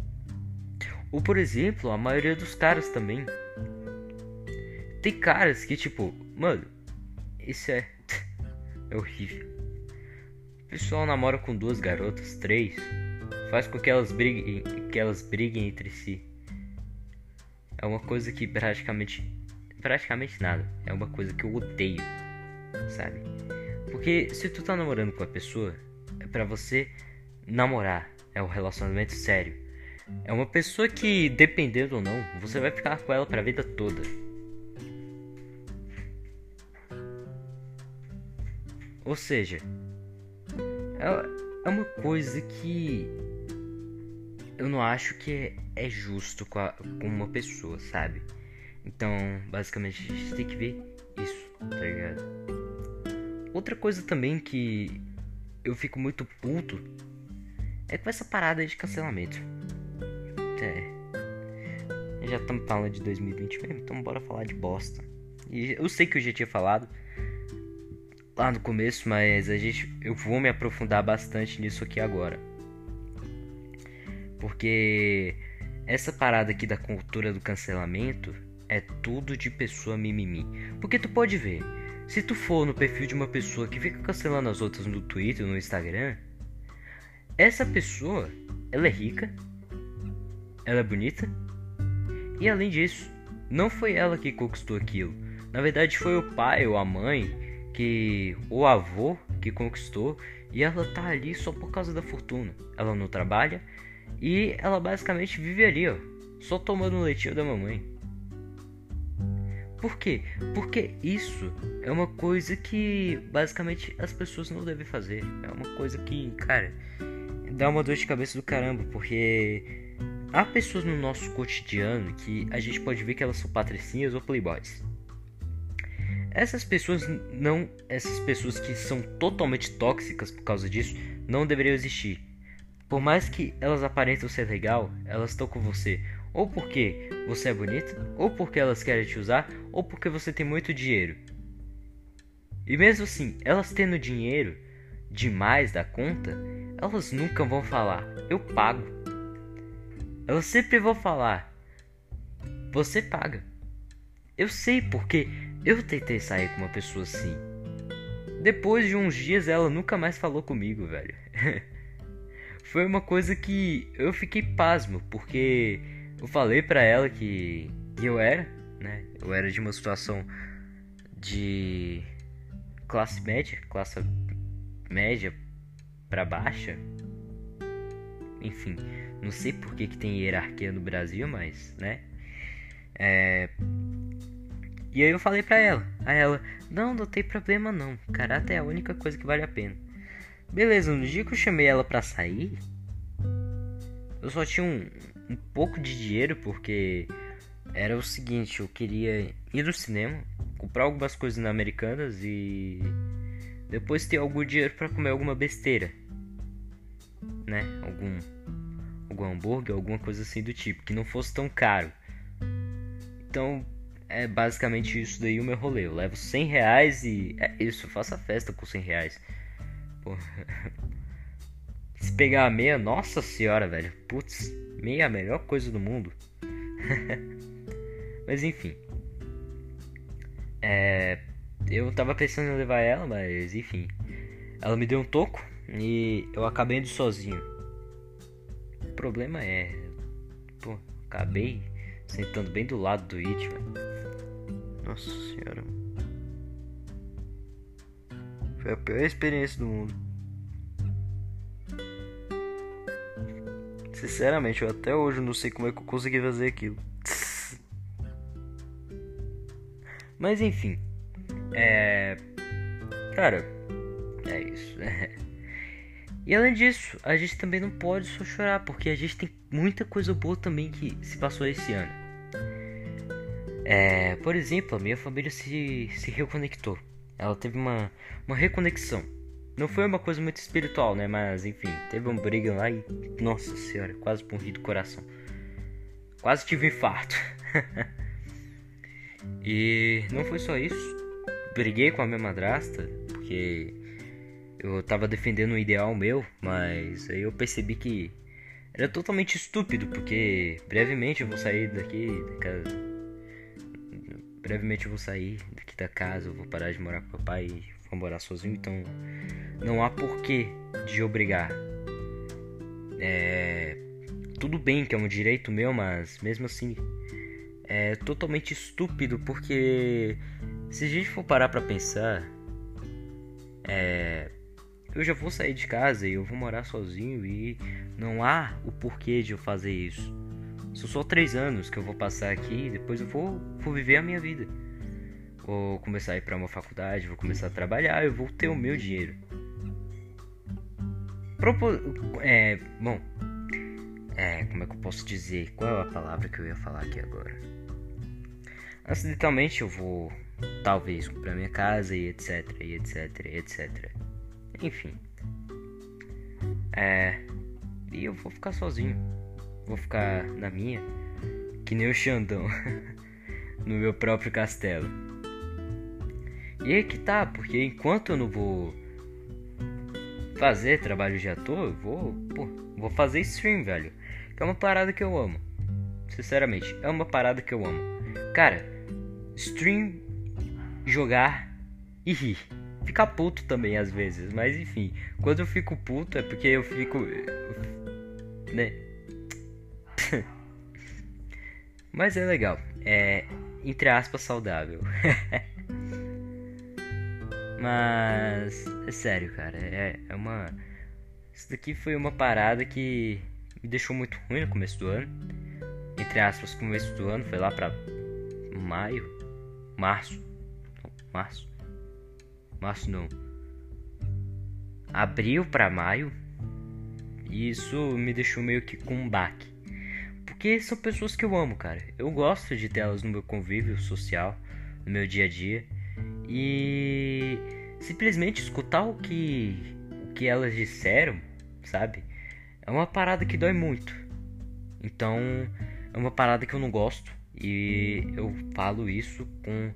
Ou, por exemplo, a maioria dos caras também. Tem caras que, tipo, mano, isso é. é horrível. Pessoal namora com duas garotas, três. Faz com que elas briguem, que elas briguem entre si. É uma coisa que praticamente praticamente nada. É uma coisa que eu odeio, sabe? Porque se tu tá namorando com a pessoa, é para você namorar, é um relacionamento sério. É uma pessoa que, dependendo ou não, você vai ficar com ela pra vida toda. Ou seja, é, é uma coisa que eu não acho que é, é justo com, a, com uma pessoa, sabe? Então, basicamente, a gente tem que ver isso, tá ligado? Outra coisa também que eu fico muito puto é com essa parada de cancelamento. É. Já estamos falando de 2020 mesmo, então bora falar de bosta. E eu sei que eu já tinha falado lá no começo, mas a gente eu vou me aprofundar bastante nisso aqui agora. Porque essa parada aqui da cultura do cancelamento é tudo de pessoa mimimi. Porque tu pode ver, se tu for no perfil de uma pessoa que fica cancelando as outras no Twitter, no Instagram, essa pessoa, ela é rica, ela é bonita, e além disso, não foi ela que conquistou aquilo. Na verdade, foi o pai ou a mãe que o avô que conquistou e ela tá ali só por causa da fortuna. Ela não trabalha e ela basicamente vive ali, ó, só tomando o leitinho da mamãe. Por quê? Porque isso é uma coisa que basicamente as pessoas não devem fazer. É uma coisa que, cara, dá uma dor de cabeça do caramba, porque há pessoas no nosso cotidiano que a gente pode ver que elas são patricinhas ou playboys. Essas pessoas não, essas pessoas que são totalmente tóxicas por causa disso, não deveriam existir. Por mais que elas aparentam ser legal, elas estão com você ou porque você é bonita, ou porque elas querem te usar, ou porque você tem muito dinheiro. E mesmo assim, elas tendo dinheiro demais da conta, elas nunca vão falar, eu pago. Elas sempre vão falar, você paga. Eu sei porque eu tentei sair com uma pessoa assim. Depois de uns dias ela nunca mais falou comigo, velho. Foi uma coisa que eu fiquei pasmo, porque eu falei para ela que eu era, né? Eu era de uma situação de classe média, classe média para baixa. Enfim, não sei por que, que tem hierarquia no Brasil, mas, né? É... E aí eu falei pra ela, Aí ela, não, não tem problema não. Caráter é a única coisa que vale a pena. Beleza, no dia que eu chamei ela pra sair, eu só tinha um, um pouco de dinheiro porque era o seguinte, eu queria ir no cinema, comprar algumas coisas na Americanas e depois ter algum dinheiro para comer alguma besteira, né? Algum algum hambúrguer, alguma coisa assim do tipo, que não fosse tão caro. Então é basicamente isso daí o meu rolê. Eu levo 100 reais e é isso, eu faço a festa com 100 reais. Pô. Se pegar a meia, nossa senhora, velho. Putz, meia é a melhor coisa do mundo. mas enfim. É, eu tava pensando em levar ela, mas enfim. Ela me deu um toco e eu acabei indo sozinho. O problema é. Pô, acabei sentando bem do lado do It, velho. Nossa senhora. Foi a pior experiência do mundo. Sinceramente, eu até hoje não sei como é que eu consegui fazer aquilo. Mas enfim. É. Cara, é isso. e além disso, a gente também não pode só chorar, porque a gente tem muita coisa boa também que se passou esse ano. É, por exemplo, a minha família se, se reconectou. Ela teve uma, uma reconexão. Não foi uma coisa muito espiritual, né? Mas enfim, teve uma briga lá e. Nossa senhora, quase morri do coração. Quase tive infarto. e não foi só isso. Briguei com a minha madrasta, porque eu tava defendendo um ideal meu, mas aí eu percebi que era totalmente estúpido, porque brevemente eu vou sair daqui da casa. Brevemente eu vou sair daqui da casa, eu vou parar de morar com o papai e vou morar sozinho, então não há porquê de obrigar. É, tudo bem que é um direito meu, mas mesmo assim é totalmente estúpido porque se a gente for parar pra pensar, é, eu já vou sair de casa e eu vou morar sozinho e não há o porquê de eu fazer isso. São só três anos que eu vou passar aqui e depois eu vou, vou viver a minha vida. Vou começar a ir para uma faculdade, vou começar a trabalhar, eu vou ter o meu dinheiro. Propo é, bom, é, como é que eu posso dizer? Qual é a palavra que eu ia falar aqui agora? Acidentalmente eu vou, talvez, comprar minha casa e etc, e etc, e etc. Enfim. É, e eu vou ficar sozinho. Vou ficar na minha, que nem o Xandão, no meu próprio castelo. E aí que tá, porque enquanto eu não vou fazer trabalho de ator, eu vou, pô, vou fazer stream, velho. Que é uma parada que eu amo. Sinceramente, é uma parada que eu amo. Cara, stream, jogar e rir. Ficar puto também às vezes, mas enfim, quando eu fico puto é porque eu fico. né? mas é legal. É, entre aspas, saudável. Mas é sério, cara, é, é uma. Isso daqui foi uma parada que me deixou muito ruim no começo do ano. Entre aspas, começo do ano, foi lá pra maio, março. Não, março. Março não. Abril pra maio. E isso me deixou meio que com um baque. Porque são pessoas que eu amo, cara. Eu gosto de tê-las no meu convívio social, no meu dia a dia e simplesmente escutar o que o que elas disseram, sabe? É uma parada que dói muito. Então, é uma parada que eu não gosto e eu falo isso com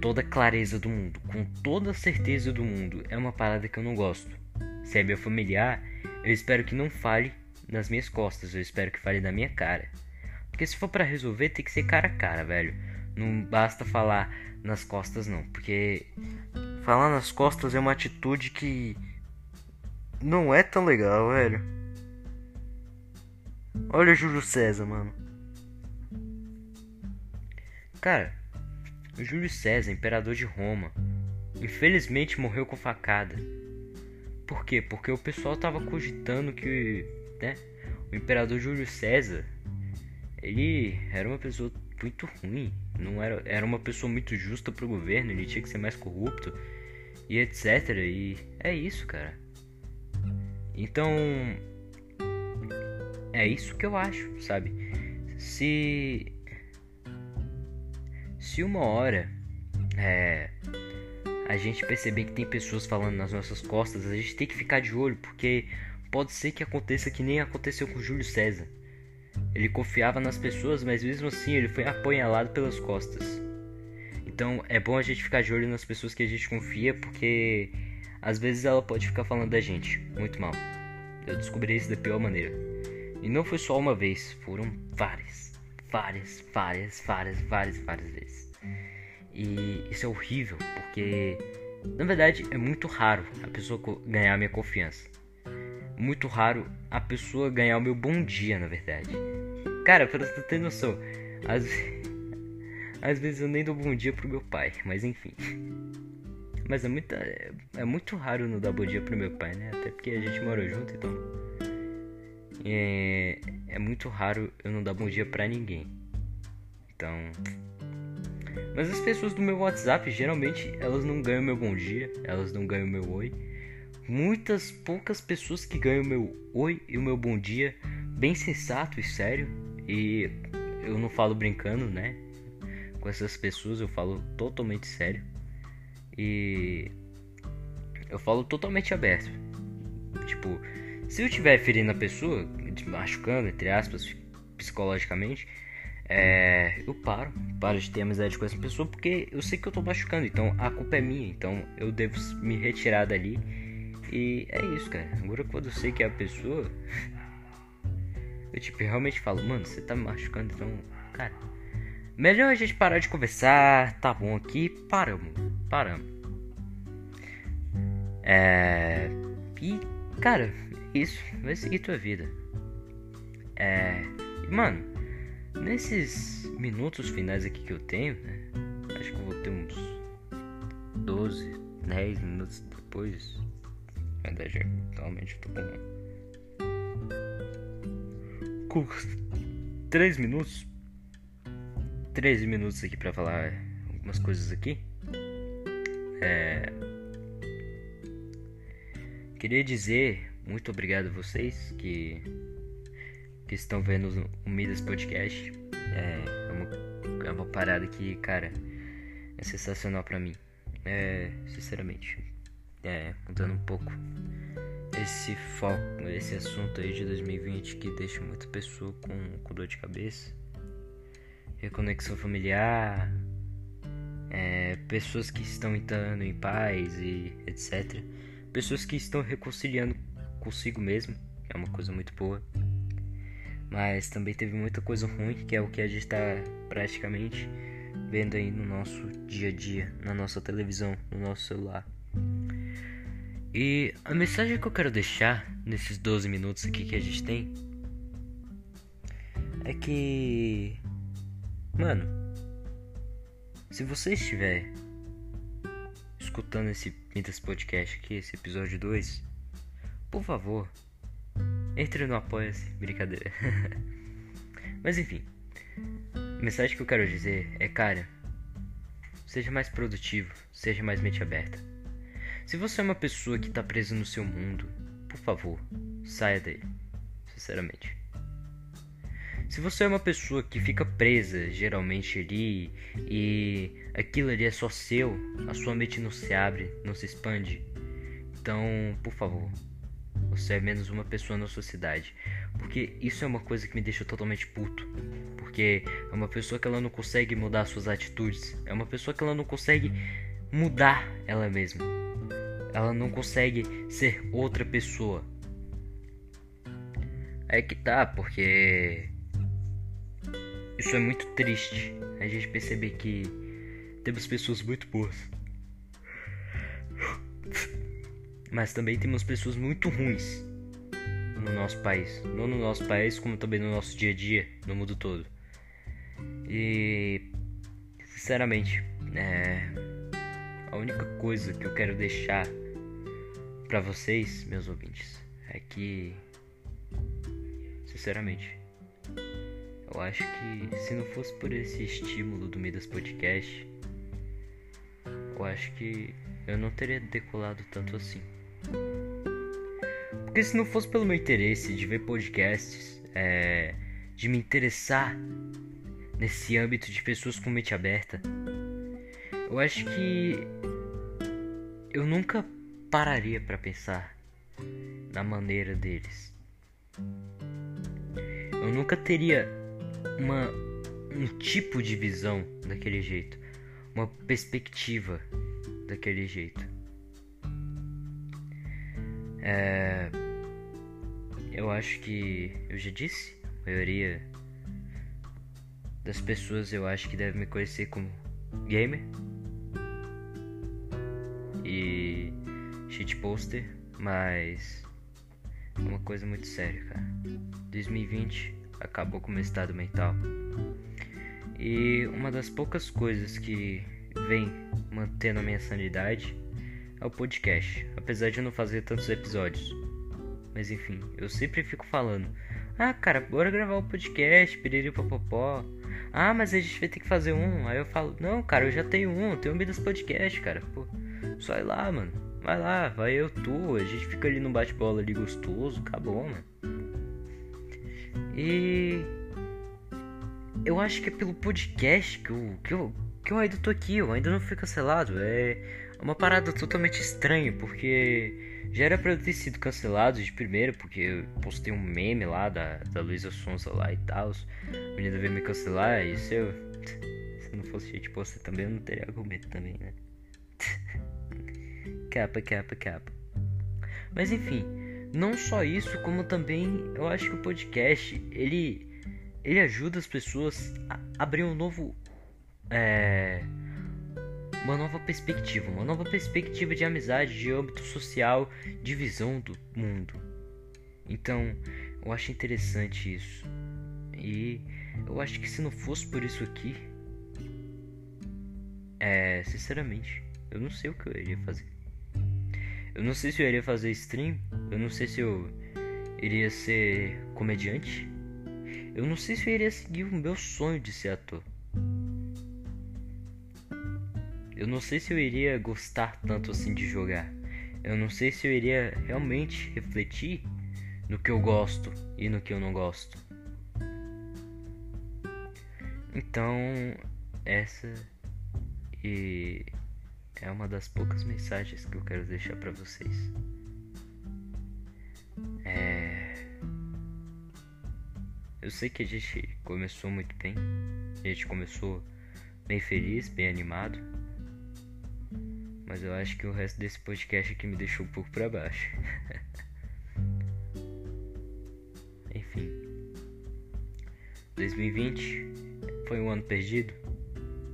toda a clareza do mundo, com toda a certeza do mundo. É uma parada que eu não gosto. Se é meu familiar, eu espero que não fale nas minhas costas, eu espero que fale na minha cara. Porque se for para resolver, tem que ser cara a cara, velho. Não basta falar, nas costas não, porque falar nas costas é uma atitude que não é tão legal, velho. Olha Júlio César, mano. Cara, o Júlio César, imperador de Roma, infelizmente morreu com facada. Por quê? Porque o pessoal tava cogitando que, né, o imperador Júlio César, ele era uma pessoa muito ruim. Não era, era uma pessoa muito justa pro governo, ele tinha que ser mais corrupto e etc. E é isso, cara. Então, é isso que eu acho, sabe? Se se uma hora é, a gente perceber que tem pessoas falando nas nossas costas, a gente tem que ficar de olho, porque pode ser que aconteça que nem aconteceu com Júlio César. Ele confiava nas pessoas, mas mesmo assim ele foi apunhalado pelas costas. Então é bom a gente ficar de olho nas pessoas que a gente confia, porque às vezes ela pode ficar falando da gente muito mal. Eu descobri isso da pior maneira. E não foi só uma vez, foram várias, várias, várias, várias, várias, várias vezes. E isso é horrível, porque na verdade é muito raro a pessoa ganhar minha confiança. Muito raro a pessoa ganhar o meu bom dia, na verdade. Cara, pra você ter noção, às, às vezes eu nem dou bom dia pro meu pai, mas enfim. Mas é muito, é, é muito raro não dar bom dia pro meu pai, né? Até porque a gente mora junto, então é, é muito raro eu não dar bom dia pra ninguém. Então. Mas as pessoas do meu WhatsApp, geralmente, elas não ganham meu bom dia, elas não ganham meu oi. Muitas poucas pessoas que ganham meu oi e o meu bom dia, bem sensato e sério. E eu não falo brincando, né? Com essas pessoas, eu falo totalmente sério. E eu falo totalmente aberto. Tipo, se eu estiver ferindo a pessoa, machucando, entre aspas, psicologicamente, é, eu paro, paro de ter amizade com essa pessoa porque eu sei que eu tô machucando, então a culpa é minha, então eu devo me retirar dali. E é isso, cara. Agora quando eu sei que é a pessoa, eu tipo realmente falo, mano, você tá me machucando, então, cara, melhor a gente parar de conversar, tá bom aqui, paramos, paramos. É. E, cara, isso, vai seguir tua vida. É. Mano, nesses minutos finais aqui que eu tenho, né? Acho que eu vou ter uns 12, 10 minutos depois. Na verdade, eu tô com. Com 3 minutos. 13 minutos aqui pra falar algumas coisas aqui. É. Queria dizer muito obrigado a vocês que, que estão vendo o Midas Podcast. É, é, uma, é uma parada que, cara, é sensacional pra mim. É, sinceramente. É, mudando um pouco esse foco, esse assunto aí de 2020 que deixa muita pessoa com, com dor de cabeça. Reconexão familiar, é, pessoas que estão entrando em paz e etc. Pessoas que estão reconciliando consigo mesmo, que é uma coisa muito boa. Mas também teve muita coisa ruim, que é o que a gente está praticamente vendo aí no nosso dia a dia, na nossa televisão, no nosso celular. E a mensagem que eu quero deixar nesses 12 minutos aqui que a gente tem é que. Mano, se você estiver escutando esse Midas Podcast aqui, esse episódio 2, por favor, entre no Apoia-se. Brincadeira. Mas enfim, a mensagem que eu quero dizer é, cara, seja mais produtivo, seja mais mente aberta. Se você é uma pessoa que está presa no seu mundo, por favor, saia dele. Sinceramente. Se você é uma pessoa que fica presa geralmente ali e aquilo ali é só seu, a sua mente não se abre, não se expande, então, por favor, você é menos uma pessoa na sociedade. Porque isso é uma coisa que me deixa totalmente puto. Porque é uma pessoa que ela não consegue mudar suas atitudes. É uma pessoa que ela não consegue mudar ela mesma. Ela não consegue ser outra pessoa. É que tá, porque isso é muito triste. A gente perceber que temos pessoas muito boas mas também temos pessoas muito ruins no nosso país. Não no nosso país, como também no nosso dia a dia, no mundo todo. E, sinceramente, é, a única coisa que eu quero deixar para vocês, meus ouvintes, é que, sinceramente, Eu acho que se não fosse por esse estímulo do Midas Podcast, eu acho que eu não teria decolado tanto assim. Porque se não fosse pelo meu interesse de ver podcasts, é, de me interessar nesse âmbito de pessoas com mente aberta, eu acho que eu nunca pararia para pensar na maneira deles. Eu nunca teria uma um tipo de visão daquele jeito, uma perspectiva daquele jeito. É, eu acho que eu já disse, a maioria das pessoas eu acho que deve me conhecer como gamer e shitposter, mas é uma coisa muito séria, cara. 2020 acabou com o meu estado mental. E uma das poucas coisas que vem mantendo a minha sanidade é o podcast, apesar de eu não fazer tantos episódios. Mas enfim, eu sempre fico falando: "Ah, cara, bora gravar o um podcast, piriri popopó". Ah, mas a gente vai ter que fazer um. Aí eu falo: "Não, cara, eu já tenho um, tenho um das podcast, cara". Pô, só ir lá, mano. Vai lá, vai eu, tu, a gente fica ali no bate-bola ali gostoso, acabou, mano. E eu acho que é pelo podcast que eu, que eu, que eu ainda tô aqui, eu ainda não fui cancelado. É uma parada totalmente estranha, porque já era pra eu ter sido cancelado de primeira, porque eu postei um meme lá da, da Luísa Sonza lá e tal. A menina veio me cancelar, e se eu. Se não fosse gente posta também, eu não teria argumento também, né? capa, capa, capa. Mas enfim, não só isso, como também eu acho que o podcast ele ele ajuda as pessoas a abrir um novo é, uma nova perspectiva, uma nova perspectiva de amizade, de âmbito social, de visão do mundo. Então, eu acho interessante isso. E eu acho que se não fosse por isso aqui, é, sinceramente, eu não sei o que eu iria fazer. Eu não sei se eu iria fazer stream. Eu não sei se eu iria ser comediante. Eu não sei se eu iria seguir o meu sonho de ser ator. Eu não sei se eu iria gostar tanto assim de jogar. Eu não sei se eu iria realmente refletir no que eu gosto e no que eu não gosto. Então, essa e é uma das poucas mensagens que eu quero deixar para vocês. É... Eu sei que a gente começou muito bem, a gente começou bem feliz, bem animado, mas eu acho que o resto desse podcast aqui me deixou um pouco para baixo. Enfim, 2020 foi um ano perdido?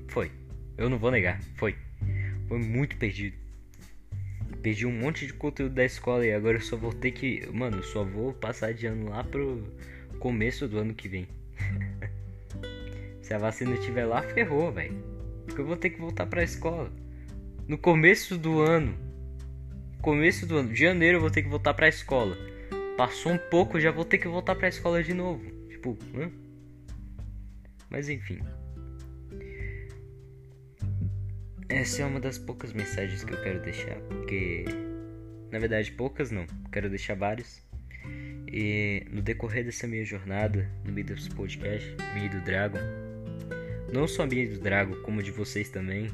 Foi. Eu não vou negar, foi. Foi muito perdido. Perdi um monte de conteúdo da escola e agora eu só vou ter que. Mano, eu só vou passar de ano lá pro começo do ano que vem. Se a vacina estiver lá, ferrou, velho. Porque eu vou ter que voltar pra escola. No começo do ano. Começo do ano. Janeiro eu vou ter que voltar pra escola. Passou um pouco, já vou ter que voltar pra escola de novo. Tipo, hã? Mas enfim. Essa é uma das poucas mensagens que eu quero deixar, porque na verdade poucas não, quero deixar várias. E no decorrer dessa minha jornada no meio dos podcast, meio do Dragon, não só meio do Dragon, como de vocês também,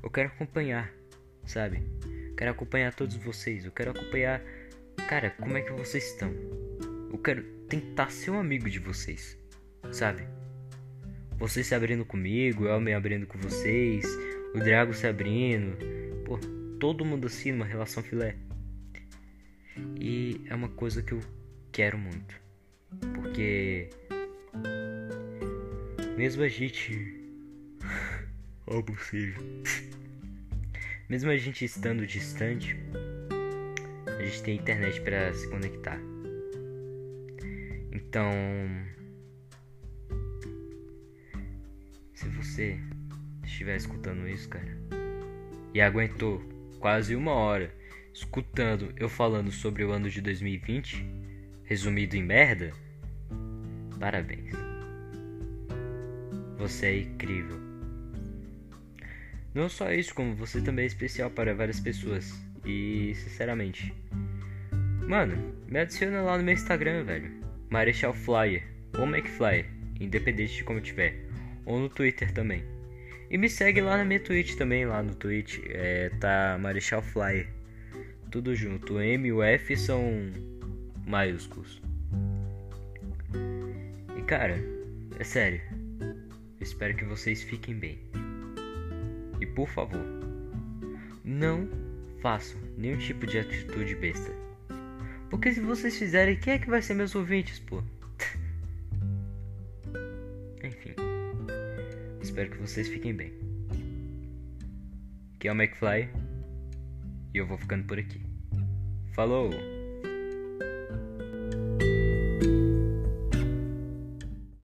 eu quero acompanhar, sabe? Quero acompanhar todos vocês, eu quero acompanhar, cara, como é que vocês estão. Eu quero tentar ser um amigo de vocês, sabe? Vocês se abrindo comigo, eu me abrindo com vocês, o Drago se abrindo, pô, todo mundo assim numa relação filé. E é uma coisa que eu quero muito, porque mesmo a gente, ó seja, mesmo a gente estando distante, a gente tem internet para se conectar. Então, se você estiver escutando isso, cara, e aguentou quase uma hora escutando eu falando sobre o ano de 2020, resumido em merda, parabéns. Você é incrível. Não só isso, como você também é especial para várias pessoas. E, sinceramente, mano, me adiciona lá no meu Instagram, velho. Marechal Flyer ou McFlyer, independente de como tiver. Ou no Twitter também. E me segue lá na minha Twitch também, lá no Twitch. É, tá Marechal Flyer. Tudo junto. O M e o F são maiúsculos. E cara, é sério. Espero que vocês fiquem bem. E por favor, não façam nenhum tipo de atitude besta. Porque se vocês fizerem, quem é que vai ser meus ouvintes, pô? Espero que vocês fiquem bem. Aqui é o McFly. E eu vou ficando por aqui. Falou!